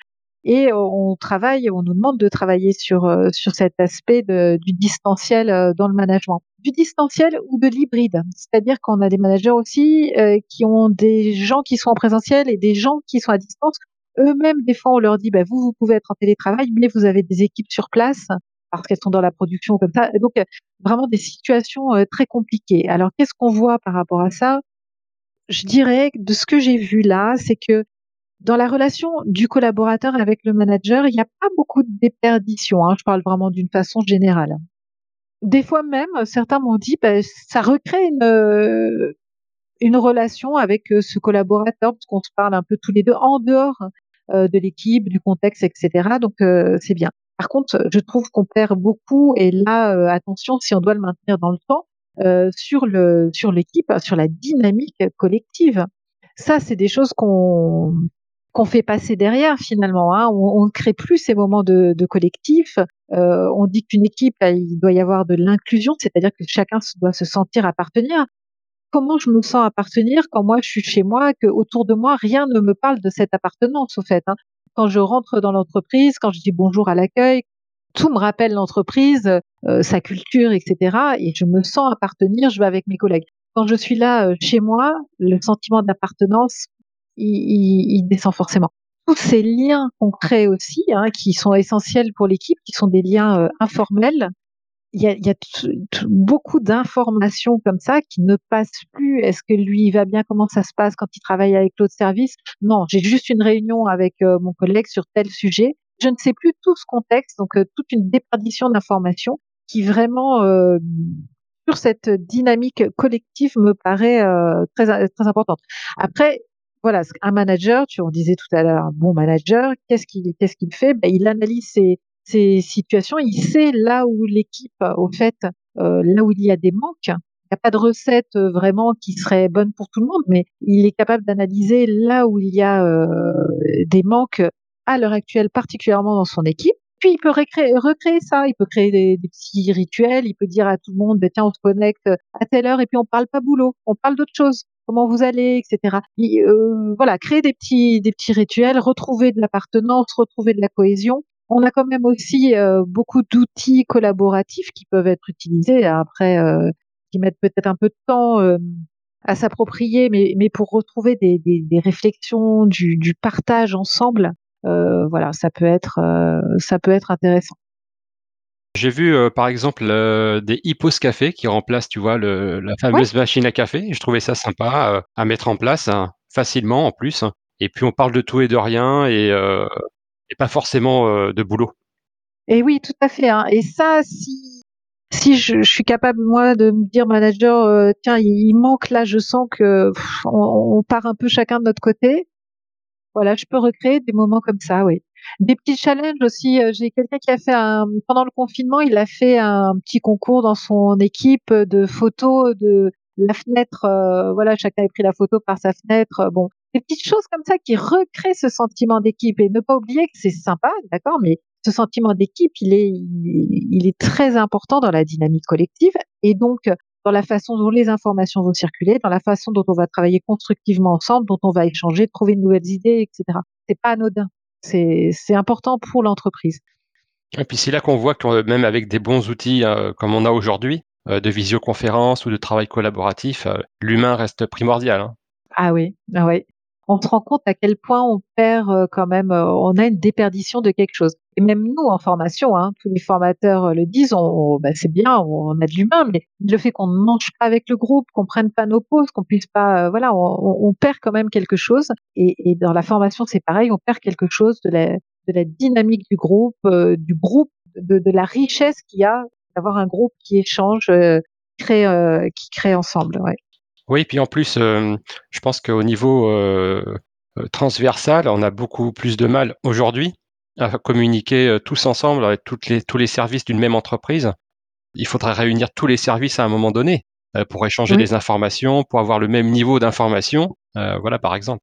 et on travaille, on nous demande de travailler sur euh, cet aspect du distanciel euh, dans le management, du distanciel ou de l'hybride. C'est-à-dire qu'on a des managers aussi euh, qui ont des gens qui sont en présentiel et des gens qui sont à distance. Eux-mêmes, des fois, on leur dit, bah, vous, vous pouvez être en télétravail, mais vous avez des équipes sur place parce qu'elles sont dans la production comme ça. Donc, vraiment des situations très compliquées. Alors, qu'est-ce qu'on voit par rapport à ça? Je dirais, de ce que j'ai vu là, c'est que dans la relation du collaborateur avec le manager, il n'y a pas beaucoup de déperdition. Hein, je parle vraiment d'une façon générale. Des fois même, certains m'ont dit, bah, ça recrée une, euh, relation avec euh, ce collaborateur, parce qu'on se parle un peu tous les deux en dehors euh, de l'équipe, du contexte, etc. Donc c'est bien. Par contre, je trouve qu'on perd beaucoup, et là, attention, si on doit le maintenir dans le temps, sur le sur l'équipe, sur la dynamique collective. Ça, c'est des choses qu'on qu'on fait passer derrière finalement. Hein. On ne crée plus ces moments de, de collectif. Euh, on dit qu'une équipe, il doit y avoir de l'inclusion, c'est-à-dire que chacun doit se sentir appartenir. Comment je me sens appartenir quand moi je suis chez moi, que autour de moi rien ne me parle de cette appartenance au fait. Hein. Quand je rentre dans l'entreprise, quand je dis bonjour à l'accueil, tout me rappelle l'entreprise, euh, sa culture, etc. Et je me sens appartenir. Je vais avec mes collègues. Quand je suis là euh, chez moi, le sentiment d'appartenance il, descend forcément. Tous ces liens qu'on crée aussi, hein, qui sont essentiels pour l'équipe, qui sont des liens euh, informels, il y a, y a beaucoup d'informations comme ça qui ne passent plus. Est-ce que lui il va bien? Comment ça se passe quand il travaille avec l'autre service? Non, j'ai juste une réunion avec euh, mon collègue sur tel sujet. Je ne sais plus tout ce contexte, donc euh, toute une déperdition d'informations qui vraiment sur cette dynamique collective me paraît très très importante. Après, voilà, un manager, tu en disais tout à l'heure, bon manager, qu'est-ce qu'il qu'est-ce qu'il fait? Ben, Il analyse ses, ses situations, il sait là où l'équipe, au fait, euh, là où il y a des manques. Il n'y a pas de recette euh, vraiment qui serait bonne pour tout le monde, mais il est capable d'analyser là où il y a euh, des manques à l'heure actuelle, particulièrement dans son équipe. Puis il peut recréer, ça, il peut créer des, petits rituels, il peut dire à tout le monde, ben, tiens, on se connecte à telle heure et puis on parle pas boulot, on parle d'autre chose comment vous allez, etc. Voilà, créer des petits, des petits rituels, retrouver de l'appartenance, retrouver de la cohésion. On a quand même aussi euh, beaucoup d'outils collaboratifs qui peuvent être utilisés après, euh, qui mettent peut-être un peu de temps à s'approprier, mais, mais pour retrouver des, des, des réflexions, du, du, partage ensemble, voilà, ça peut être, ça peut être intéressant. J'ai vu, euh, par exemple, euh, des Hippos Café qui remplacent, tu vois, le la fameuse machine à café. Je trouvais ça sympa, euh, à mettre en place, hein, facilement en plus et puis on parle de tout et de rien et et pas forcément, de boulot. Et oui, tout à fait, hein et ça, si si je je suis capable moi de me dire: «Manager, tiens, il manque là, je sens que on on part un peu chacun de notre côté», voilà, je peux recréer des moments comme ça, oui. Des petits challenges aussi. Euh, j'ai quelqu'un qui a fait un pendant le confinement, il a fait un petit concours dans son équipe de photos de la fenêtre. Euh, voilà, chacun a pris la photo par sa fenêtre. Bon, des petites choses comme ça qui recréent ce sentiment d'équipe et ne pas oublier que c'est sympa, d'accord, mais ce sentiment d'équipe, il est, il est très important dans la dynamique collective et donc dans la façon dont les informations vont circuler, dans la façon dont on va travailler constructivement ensemble, dont on va échanger, trouver de nouvelles idées, etc. C'est pas anodin. C'est important pour l'entreprise. Et puis c'est là qu'on voit que même avec des bons outils euh, comme on a aujourd'hui, euh, de visioconférence ou de travail collaboratif, euh, l'humain reste primordial. Hein. Ah oui, ah oui. On se rend compte à quel point on perd euh, quand même, euh, on a une déperdition de quelque chose. Et même nous en formation, hein, tous les formateurs euh, le disent, on, bah, c'est bien, on, a de l'humain, mais le fait qu'on ne mange pas avec le groupe, qu'on prenne pas nos pauses, qu'on puisse pas, voilà, on, perd quand même quelque chose. Et, dans la formation, c'est pareil, on perd quelque chose de la, de la dynamique du groupe, du groupe, de, de la richesse qu'il y a d'avoir un groupe qui échange, crée, qui crée ensemble. Ouais. Oui, puis en plus, euh, je pense qu'au niveau euh, euh, transversal, on a beaucoup plus de mal aujourd'hui à communiquer tous ensemble avec toutes les, tous les services d'une même entreprise. Il faudrait réunir tous les services à un moment donné pour échanger des informations, pour avoir le même niveau d'information. voilà, par exemple.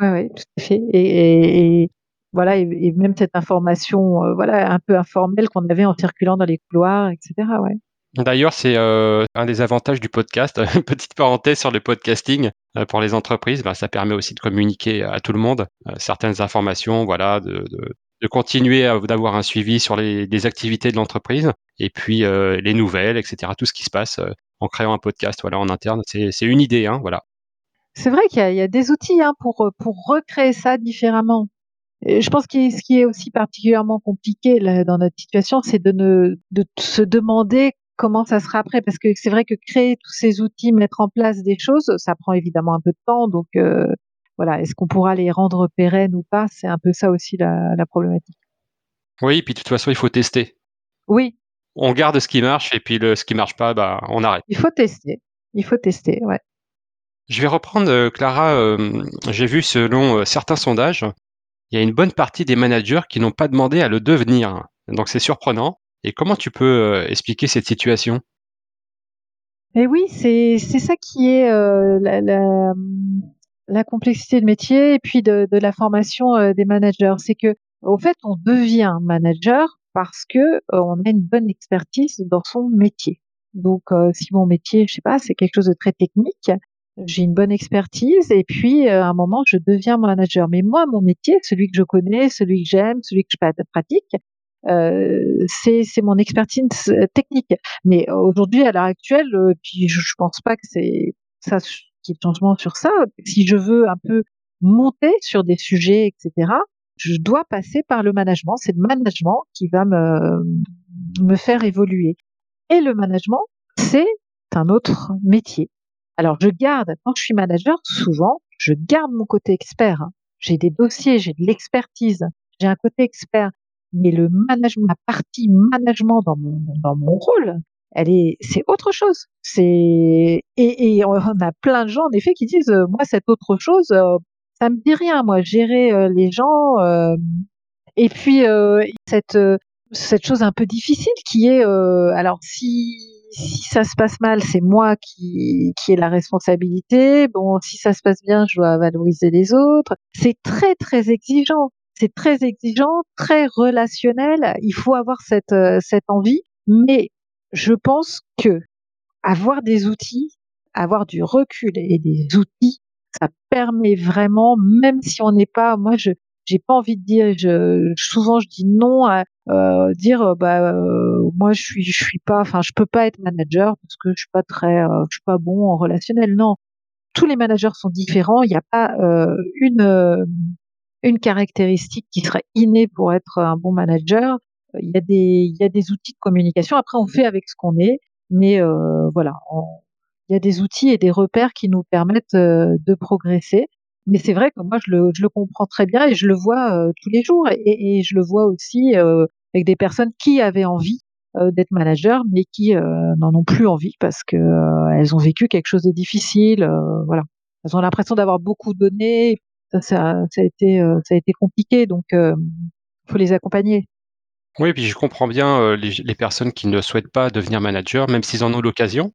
Oui, oui, tout à fait. Et, voilà, et, même cette information, voilà, un peu informelle qu'on avait en circulant dans les couloirs, etc. Ouais. D'ailleurs, c'est euh, un des avantages du podcast. Petite parenthèse sur le podcasting euh, pour les entreprises, ben, ça permet aussi de communiquer à tout le monde euh, certaines informations, voilà, de, continuer d'avoir un suivi sur les, activités de l'entreprise et puis les nouvelles, etc. Tout ce qui se passe en créant un podcast, voilà, en interne. C'est une idée, hein, voilà. C'est vrai qu'il y, a des outils hein, pour pour recréer ça différemment. Je pense que ce qui est aussi particulièrement compliqué dans notre situation, c'est de, de se demander comment ça sera après Parce que c'est vrai que créer tous ces outils, mettre en place des choses, ça prend évidemment un peu de temps. Donc euh, voilà, est-ce qu'on pourra les rendre pérennes ou pas? C'est un peu ça aussi la, problématique. Oui, puis de toute façon, il faut tester. Oui. On garde ce qui marche et puis le, ce qui marche pas, bah, on arrête. Il faut tester. Il faut tester, ouais. Je vais reprendre, euh, Clara. Euh, j'ai vu selon certains sondages, il y a une bonne partie des managers qui n'ont pas demandé à le devenir. Donc c'est surprenant. Et comment tu peux euh, expliquer cette situation? Eh oui, c'est ça qui est euh, la, complexité de métier et puis de, la formation euh, des managers. C'est que au fait, on devient manager parce que on a une bonne expertise dans son métier. Donc, si mon métier, je sais pas, c'est quelque chose de très technique, j'ai une bonne expertise et puis à un moment, je deviens manager. Mais moi, mon métier, celui que je connais, celui que j'aime, celui que je pratique, c'est mon expertise euh, technique. Mais aujourd'hui, à l'heure actuelle, euh, puis je, je pense pas que c'est ça qui est changement sur ça. Si je veux un peu monter sur des sujets, etc., je dois passer par le management. C'est le management qui va me, me faire évoluer. Et le management, c'est un autre métier. Alors, je garde, quand je suis manager, souvent, je garde mon côté expert. J'ai des dossiers, j'ai de l'expertise, j'ai un côté expert mais le management, la partie management dans mon, dans mon rôle, elle est, c'est autre chose. C'est et, et, on a plein de gens en effet qui disent, euh, moi cette autre chose, euh, ça me dit rien. Moi gérer euh, les gens et puis cette cette chose un peu difficile qui est, alors si si ça se passe mal, c'est moi qui qui ai la responsabilité. Bon, si ça se passe bien, je dois valoriser les autres. C'est très très exigeant c'est très exigeant, très relationnel. Il faut avoir cette, euh, cette envie. Mais je pense que avoir des outils, avoir du recul et des outils, ça permet vraiment, même si on n'est pas, moi je j'ai pas envie de dire, je, souvent je dis non à euh, dire euh, bah moi je suis je suis pas, enfin je peux pas être manager parce que je suis pas très, je suis pas bon en relationnel. Non, tous les managers sont différents. Il n'y a pas une une caractéristique qui serait innée pour être un bon manager. Il y a des, il y a des outils de communication. Après, on fait avec ce qu'on est, mais euh, voilà, il y a des outils et des repères qui nous permettent euh, de progresser. Mais c'est vrai que moi, je le, je le comprends très bien et je le vois euh, tous les jours. Et, je le vois aussi avec des personnes qui avaient envie d'être manager, mais qui n'en ont plus envie parce que elles ont vécu quelque chose de difficile. voilà, elles ont l'impression d'avoir beaucoup donné, ça, a été, euh, ça a été compliqué, donc il euh, faut les accompagner. Oui, puis je comprends bien euh, les, personnes qui ne souhaitent pas devenir manager, même s'ils en ont l'occasion.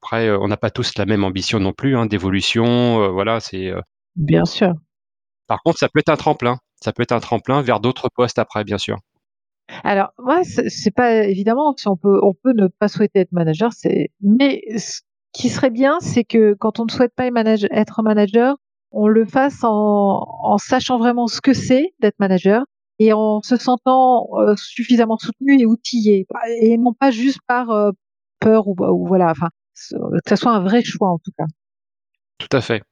Après, on n'a pas tous la même ambition non plus, hein, d'évolution. voilà, c'est. Bien sûr. Par contre, ça peut être un tremplin. Ça peut être un tremplin vers d'autres postes après, bien sûr. Alors, moi, c'est pas évidemment si on peut, on peut ne pas souhaiter être manager, c'est. Mais ce qui serait bien, c'est que quand on ne souhaite pas être manager, on le fasse en, sachant vraiment ce que c'est d'être manager et en se sentant euh, suffisamment soutenu et outillé et non pas juste par euh, peur ou, voilà que ce soit un vrai choix en tout cas tout à fait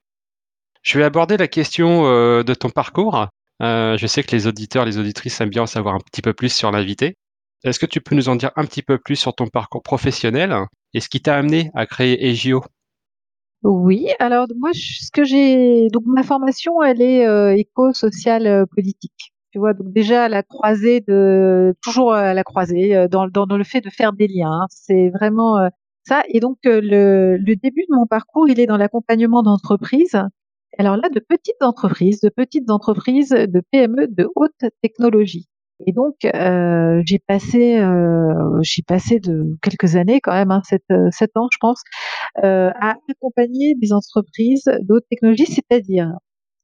Je vais aborder la question de ton parcours. je sais que les auditeurs, les auditrices aiment bien en savoir un petit peu plus sur l'invité. Est-ce que tu peux nous en dire un petit peu plus sur ton parcours professionnel et ce qui t'a amené à créer EGIO? Oui, alors moi, ce que j'ai, donc ma formation, elle est euh, éco-sociale euh, politique. Tu vois, donc déjà à la croisée de, toujours à la croisée, euh, dans, dans, le fait de faire des liens. C'est vraiment ça. Et donc le, le début de mon parcours, il est dans l'accompagnement d'entreprises. Alors là, de petites entreprises, de petites entreprises, de PME de haute technologie. Et donc, euh, j'ai passé, euh, j'ai passé de quelques années quand même, hein, sept, euh, sept ans, je pense, euh, à accompagner des entreprises d'autres technologies, c'est-à-dire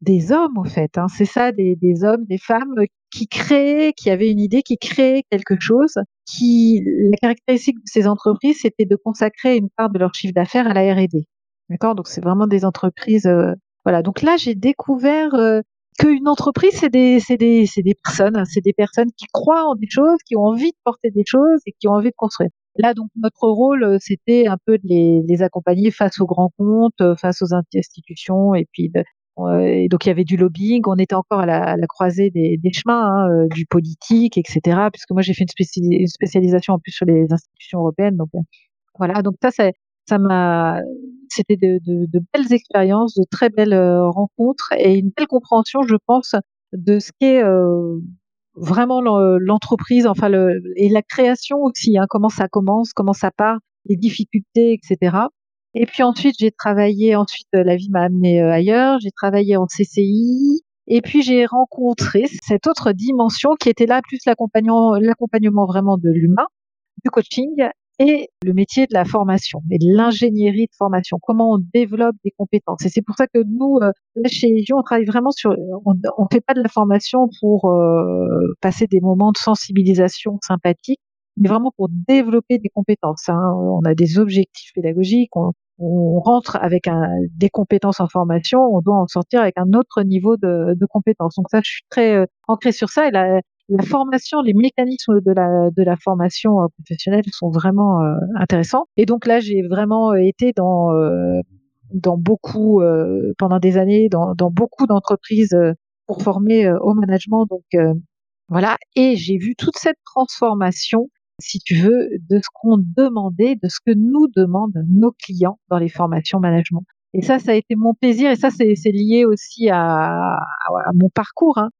des hommes, au fait. Hein, c'est ça, des, des, hommes, des femmes qui créaient, qui avaient une idée, qui créaient quelque chose. Qui, la caractéristique de ces entreprises, c'était de consacrer une part de leur chiffre d'affaires à la R&D. D'accord, donc c'est vraiment des entreprises. Euh, voilà. Donc là, j'ai découvert euh, qu'une entreprise, c'est des, des, des personnes, hein, c'est des personnes qui croient en des choses, qui ont envie de porter des choses et qui ont envie de construire. Là, donc, notre rôle, euh, c'était un peu de les, accompagner face aux grands comptes, euh, face aux institutions, et puis et donc il y avait du lobbying. On était encore à la, croisée des, chemins, hein, euh, du politique, etc. Puisque moi, j'ai fait une, spécialisation en plus sur les institutions européennes. Donc voilà, donc ça, c'est ça m'a, c'était de, de, de, belles expériences, de très belles euh, rencontres et une belle compréhension, je pense, de ce qu'est euh, vraiment l'entreprise, enfin le, et la création aussi, hein, comment ça commence, comment ça part, les difficultés, etc. Et puis ensuite, j'ai travaillé, ensuite la vie m'a amené euh, ailleurs, j'ai travaillé en CCI, et puis j'ai rencontré cette autre dimension qui était là, plus l'accompagnement vraiment de l'humain, du coaching et le métier de la formation et de l'ingénierie de formation, comment on développe des compétences. Et c'est pour ça que nous, euh, là, chez Egio, on travaille vraiment sur, on ne fait pas de la formation pour euh, passer des moments de sensibilisation sympathique, mais vraiment pour développer des compétences. Hein. On a des objectifs pédagogiques, on, rentre avec des compétences en formation, on doit en sortir avec un autre niveau de, compétences. Donc ça, je suis très euh, ancrée sur ça. La formation, les mécanismes de la, de la formation euh, professionnelle sont vraiment euh, intéressants. Et donc là, j'ai vraiment euh, été dans, dans beaucoup, pendant des années, dans, dans beaucoup d'entreprises pour former au management. Donc voilà, et j'ai vu toute cette transformation, si tu veux, de ce qu'on demandait, de ce que nous demandent nos clients dans les formations management. Et ça, ça a été mon plaisir, et ça, c'est lié aussi à, à mon parcours. Hein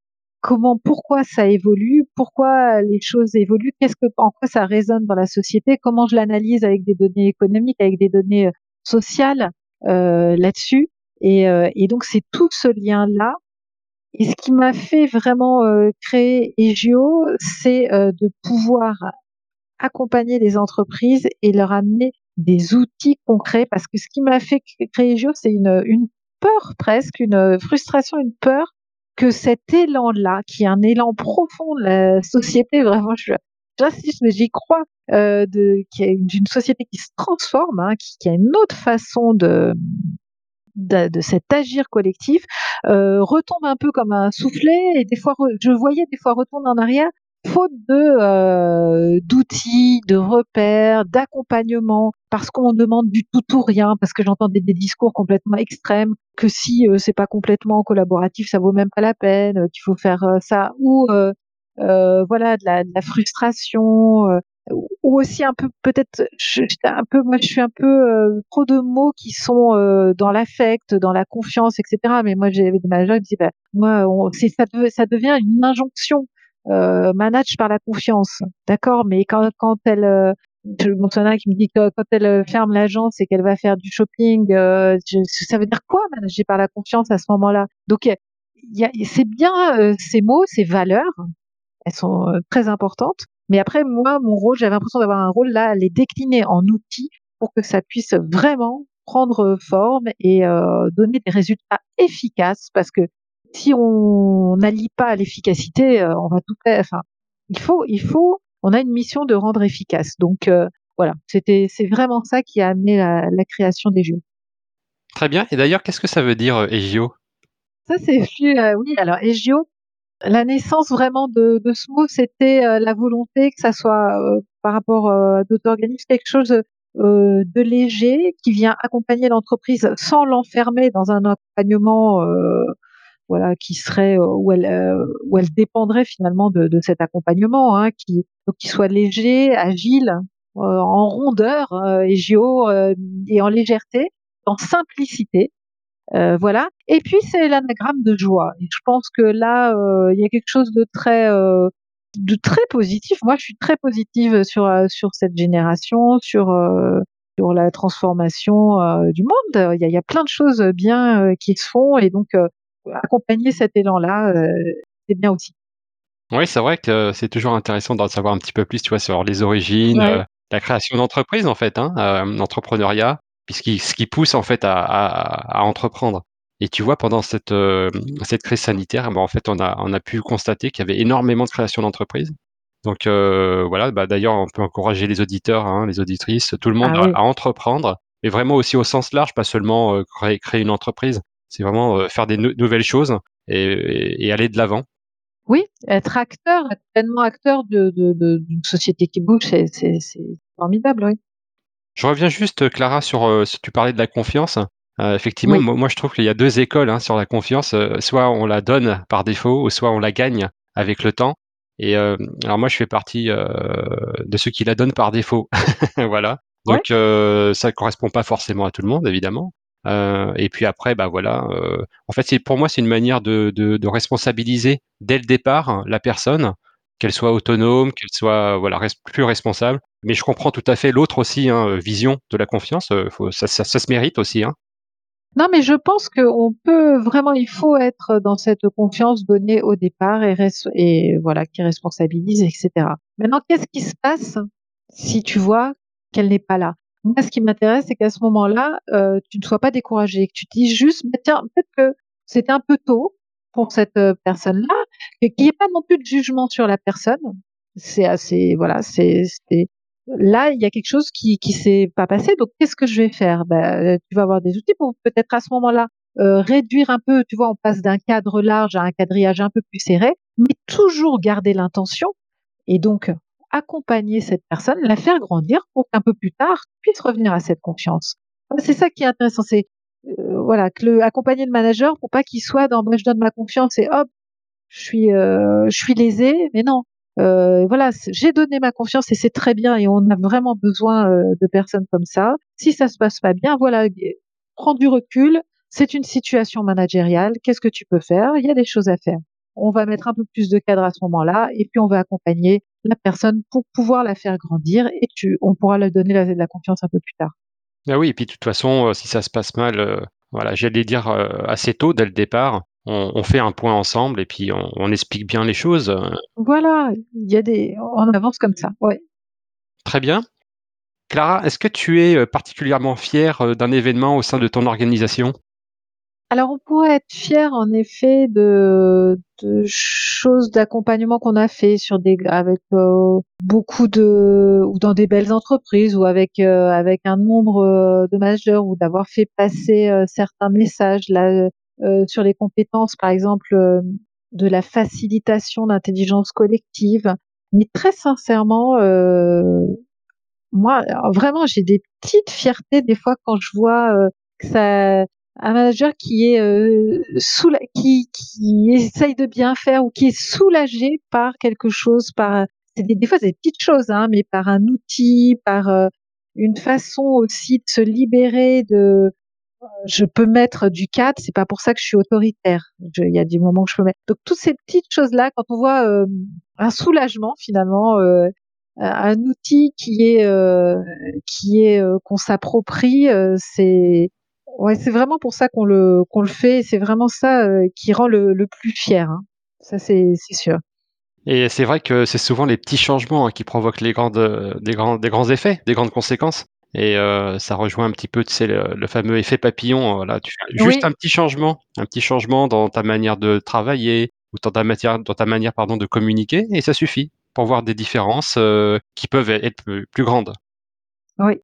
comment, pourquoi ça évolue, pourquoi les choses évoluent, qu'est-ce que, en quoi ça résonne dans la société, comment je l'analyse avec des données économiques, avec des données euh, sociales euh, là-dessus. Et, euh, et, donc c'est tout ce lien-là. Et ce qui m'a fait vraiment euh, créer Egio, c'est euh, de pouvoir accompagner les entreprises et leur amener des outils concrets. Parce que ce qui m'a fait créer Egio, c'est une, une peur presque, une frustration, une peur que cet élan-là, qui est un élan profond de la société, vraiment, j'insiste, mais j'y crois, euh, d'une société qui se transforme, hein, qui, a une autre façon de, de, de cet agir collectif, euh, retombe un peu comme un soufflet, et des fois, je voyais des fois retourner en arrière, faute de euh, d'outils, de repères, d'accompagnement, parce qu'on demande du tout ou rien, parce que j'entends des, discours complètement extrêmes, que si euh, c'est pas complètement collaboratif, ça vaut même pas la peine, euh, qu'il faut faire euh, ça, ou voilà de la, de la frustration, ou aussi un peu peut-être, un peu, moi je suis un peu trop de mots qui sont dans l'affect, dans la confiance, etc. Mais moi j'ai des managers qui me disent, bah, moi c'est ça, ça devient une injonction euh, manage par la confiance, d'accord, mais quand, quand elle, euh, mon qui me dit que quand elle euh, ferme l'agence et qu'elle va faire du shopping, euh, ça veut dire quoi manager par la confiance à ce moment-là? Donc, c'est bien euh, ces mots, ces valeurs, elles sont très importantes. Mais après, moi, mon rôle, j'avais l'impression d'avoir un rôle là, à les décliner en outils pour que ça puisse vraiment prendre forme et donner des résultats efficaces, parce que si on n'allie pas à l'efficacité, euh, on va tout faire. Enfin, il faut, il faut, on a une mission de rendre efficace. Donc euh, voilà, c'était, c'est vraiment ça qui a amené la, création des jeux. Très bien. Et d'ailleurs, qu'est-ce que ça veut dire EGIO? Ça, c'est euh, oui. Alors EGIO, la naissance vraiment de, de ce mot, c'était la volonté que ça soit par rapport à d'autres organismes quelque chose de léger qui vient accompagner l'entreprise sans l'enfermer dans un accompagnement voilà qui serait où elle où elle dépendrait finalement de, de cet accompagnement hein, qui soit léger, agile, en rondeur et géo et en légèreté, en simplicité. Euh, voilà. Et puis c'est l'anagramme de joie. Et je pense que là, il y a quelque chose de très de très positif. Moi, je suis très positive sur sur cette génération, sur sur la transformation du monde. Il y a, y a, plein de choses bien qui se font et donc accompagner cet élan-là, c'est bien aussi. Oui, c'est vrai que c'est toujours intéressant d'en savoir un petit peu plus, tu vois, sur les origines, la création d'entreprise en fait, hein, l'entrepreneuriat, puis ce qui, ce qui pousse en fait à, à, à entreprendre. Et tu vois, pendant cette, cette crise sanitaire, ben, en fait, on a, on a pu constater qu'il y avait énormément de création d'entreprises. Donc euh, voilà, bah, d'ailleurs, on peut encourager les auditeurs, hein, les auditrices, tout le monde ah à, entreprendre, mais vraiment aussi au sens large, pas seulement euh, créer, créer, une entreprise. C'est vraiment euh, faire des nouvelles choses et, et, aller de l'avant. Oui, être acteur, être pleinement acteur d'une de, de, société qui bouge, c'est formidable, oui. Je reviens juste, Clara, sur si tu parlais de la confiance. Euh, effectivement, moi, je trouve qu'il y a deux écoles hein, sur la confiance. Euh, soit on la donne par défaut, ou soit on la gagne avec le temps. Et euh, alors moi, je fais partie de ceux qui la donnent par défaut. voilà. Donc ça ça correspond pas forcément à tout le monde, évidemment. Et puis après, bah voilà. en fait, c'est pour moi, c'est une manière de, de, responsabiliser dès le départ la personne, qu'elle soit autonome, qu'elle soit voilà plus responsable. Mais je comprends tout à fait l'autre aussi, hein, vision de la confiance. ça, ça, ça, se mérite aussi. Hein. Non, mais je pense qu'on peut vraiment, il faut être dans cette confiance donnée au départ et, et voilà, qui responsabilise, etc. Maintenant, qu'est-ce qui se passe si tu vois qu'elle n'est pas là? Moi, ce qui m'intéresse, c'est qu'à ce moment-là, euh, tu ne sois pas découragé, que tu te dises juste, bah, tiens, peut-être que c'était un peu tôt pour cette euh, personne-là, qu'il n'y ait pas non plus de jugement sur la personne. C'est assez, voilà, c'est là, il y a quelque chose qui qui s'est pas passé. Donc, qu'est-ce que je vais faire? Ben, Tu vas avoir des outils pour peut-être à ce moment-là euh, réduire un peu. Tu vois, on passe d'un cadre large à un quadrillage un peu plus serré, mais toujours garder l'intention et donc accompagner cette personne, la faire grandir pour qu'un peu plus tard puisse revenir à cette confiance. C'est ça qui est intéressant, c'est euh, voilà que le accompagner le manager pour pas qu'il soit dans moi je donne ma confiance et hop je suis euh, je suis lésé, mais non euh, voilà, j'ai donné ma confiance et c'est très bien et on a vraiment besoin euh, de personnes comme ça. Si ça se passe pas bien, voilà, prends du recul. C'est une situation managériale. Qu'est-ce que tu peux faire? Il y a des choses à faire. On va mettre un peu plus de cadre à ce moment-là et puis on va accompagner la personne pour pouvoir la faire grandir et tu, on pourra lui donner la, la confiance un peu plus tard. Ah oui, et puis de toute façon, euh, si ça se passe mal, voilà, j'allais dire assez tôt dès le départ, on, fait un point ensemble et puis on, explique bien les choses. Voilà, il y a des, on avance comme ça, ouais. Très bien. Clara, est-ce que tu es euh, particulièrement fière euh, d'un événement au sein de ton organisation? Alors on pourrait être fier en effet de, choses d'accompagnement qu'on a fait sur des avec euh, beaucoup de ou dans des belles entreprises ou avec avec un nombre de managers ou d'avoir fait passer certains messages là euh, sur les compétences, par exemple, euh, de la facilitation d'intelligence collective. Mais très sincèrement, euh, moi, vraiment, j'ai des petites fiertés des fois quand je vois que ça, un manager qui est qui, qui essaye de bien faire ou qui est soulagé par quelque chose, par des, fois c'est des petites choses, hein, mais par un outil, par une façon aussi de se libérer de je peux mettre du cadre, c'est pas pour ça que je suis autoritaire. Il y a des moments où je peux mettre. Donc toutes ces petites choses là, quand on voit euh, un soulagement finalement, euh, un outil qui est euh, qui est qu'on s'approprie, c'est ouais, c'est vraiment pour ça qu'on le qu'on le fait. C'est vraiment ça qui rend le, le plus fier. Hein. Ça c'est c'est sûr. Et c'est vrai que c'est souvent les petits changements hein, qui provoquent les grandes, des, grands, des grands effets, des grandes conséquences. Et euh, ça rejoint un petit peu, tu sais, le, fameux effet papillon. Voilà, tu fais juste un petit changement, un petit changement dans ta manière de travailler ou dans ta matière, dans ta manière, pardon, de communiquer, et ça suffit pour voir des différences euh, qui peuvent être plus, grandes. Oui.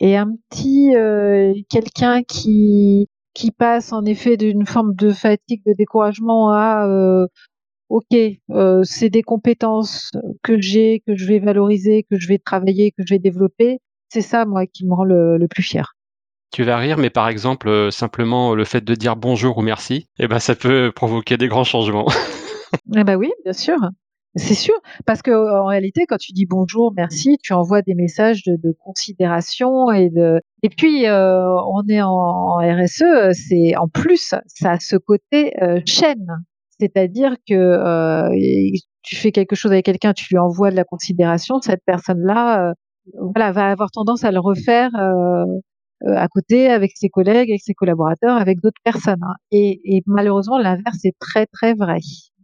Et un petit euh, quelqu'un qui qui passe en effet d'une forme de fatigue, de découragement à euh, ok, euh, c'est des compétences que j'ai, que je vais valoriser, que je vais travailler, que je vais développer c'est ça, moi, qui me rend le, plus fier. Tu vas rire, mais par exemple, simplement le fait de dire bonjour ou merci, eh ben, ça peut provoquer des grands changements. eh ben oui, bien sûr. C'est sûr, parce que en réalité, quand tu dis bonjour, merci, tu envoies des messages de, considération et de. Et puis, euh, on est en, RSE, c'est en plus, ça a ce côté euh, chaîne, c'est-à-dire que euh, tu fais quelque chose avec quelqu'un, tu lui envoies de la considération, cette personne-là, voilà, va avoir tendance à le refaire à côté avec ses collègues, avec ses collaborateurs, avec d'autres personnes. Hein. Et, et malheureusement, l'inverse est très très vrai.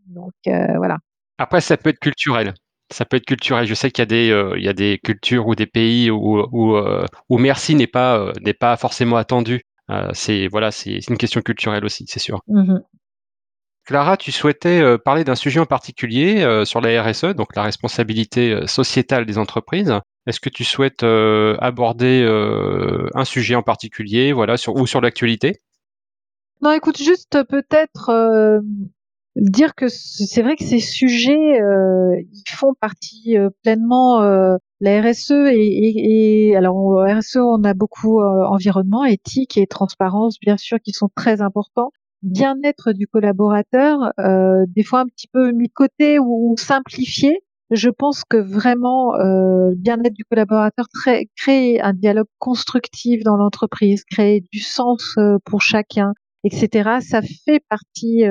Donc voilà. Après, ça peut être culturel. Ça peut être culturel. Je sais qu'il y a des, euh, il y a des cultures ou des pays où, où, euh, où merci n'est pas, euh, n'est pas forcément attendu. c'est voilà, c'est une question culturelle aussi, c'est sûr. Mmh Clara, tu souhaitais parler d'un sujet en particulier sur la RSE, donc la responsabilité sociétale des entreprises. Est-ce que tu souhaites aborder un sujet en particulier, voilà, sur, ou sur l'actualité? Non, écoute, juste peut-être dire que c'est vrai que ces sujets euh, ils font partie euh, pleinement euh, la RSE et, et, et, alors RSE on a beaucoup euh, environnement, éthique et transparence bien sûr qui sont très importants. Bien-être du collaborateur, des fois un petit peu mis de côté ou, simplifié. Je pense que vraiment bien-être du collaborateur, créer un dialogue constructif dans l'entreprise, créer du sens pour chacun, etc. Ça fait partie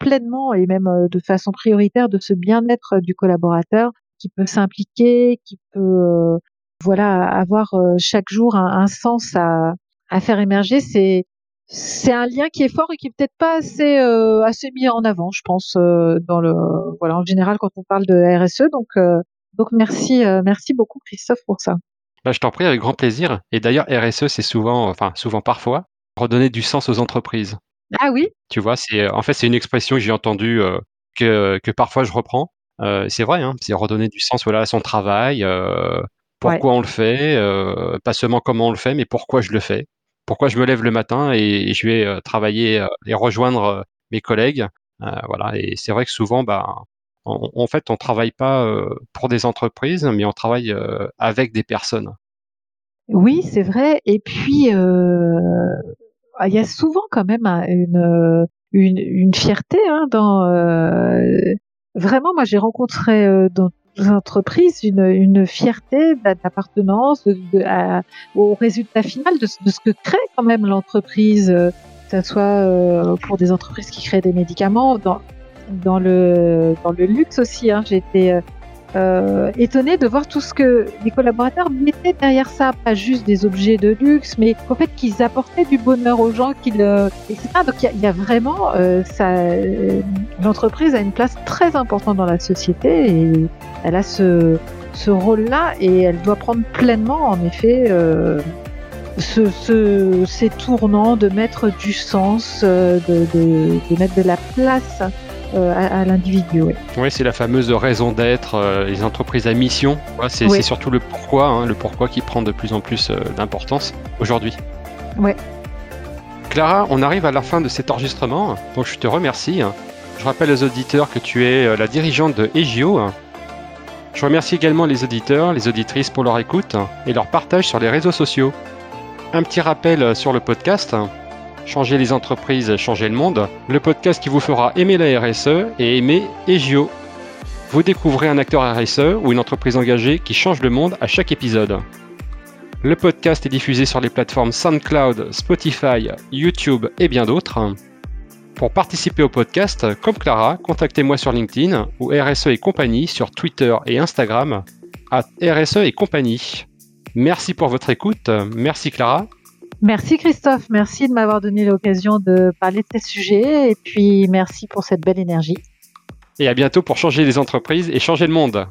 pleinement et même euh, de façon prioritaire de ce bien-être du collaborateur qui peut s'impliquer, qui peut euh, voilà avoir euh, chaque jour un, sens à, à, faire émerger. C'est c'est un lien qui est fort et qui est peut-être pas assez assez mis en avant, je pense, dans le voilà en général quand on parle de RSE. Donc donc merci merci beaucoup Christophe pour ça. Bah, je t'en prie avec grand plaisir. Et d'ailleurs RSE c'est souvent enfin souvent parfois redonner du sens aux entreprises. Ah oui? Tu vois, c'est en fait, c'est une expression que j'ai entendue, euh, que que parfois je reprends. Euh, c'est vrai, hein, c'est redonner du sens, voilà, à son travail, euh, pourquoi on le fait, pas seulement comment on le fait, mais pourquoi je le fais. Pourquoi je me lève le matin et je vais, travailler, et rejoindre, mes collègues. voilà et c'est vrai que souvent, bah, en fait, on travaille pas, pour des entreprises, mais on travaille, avec des personnes. Oui, c'est vrai et puis, il y a souvent quand même une, une, une fierté hein, dans. Euh, vraiment, moi, j'ai rencontré euh, dans entreprises une, une fierté d'appartenance au résultat final de, ce que crée quand même l'entreprise, euh, que ce soit pour des entreprises qui créent des médicaments, dans, dans, le, dans le luxe aussi. Hein, j'ai été euh, étonné de voir tout ce que les collaborateurs mettaient derrière ça, pas juste des objets de luxe, mais qu'en fait qu'ils apportaient du bonheur aux gens, qu'ils, etc. Donc il y, a vraiment euh, ça, euh, l'entreprise a une place très importante dans la société et elle a ce, ce rôle-là et elle doit prendre pleinement, en effet. Euh, ce, ce, ces tournants, de mettre du sens, de, de, de mettre de la place euh, à, l'individu. Oui, c'est la fameuse raison d'être, euh, les entreprises à mission. c'est surtout le pourquoi, hein, le pourquoi qui prend de plus en plus euh, d'importance aujourd'hui. Ouais. Clara, on arrive à la fin de cet enregistrement, donc je te remercie. Je rappelle aux auditeurs que tu es la dirigeante de EGIO. Je remercie également les auditeurs, les auditrices pour leur écoute et leur partage sur les réseaux sociaux. Un petit rappel sur le podcast. Changer les entreprises, changer le monde, le podcast qui vous fera aimer la RSE et aimer EGIO. Vous découvrez un acteur RSE ou une entreprise engagée qui change le monde à chaque épisode. Le podcast est diffusé sur les plateformes SoundCloud, Spotify, YouTube et bien d'autres. Pour participer au podcast, comme Clara, contactez-moi sur LinkedIn ou RSE et compagnie sur Twitter et Instagram à RSE et compagnie. Merci pour votre écoute. Merci Clara. Merci Christophe, merci de m'avoir donné l'occasion de parler de ces sujets et puis merci pour cette belle énergie. Et à bientôt pour changer les entreprises et changer le monde.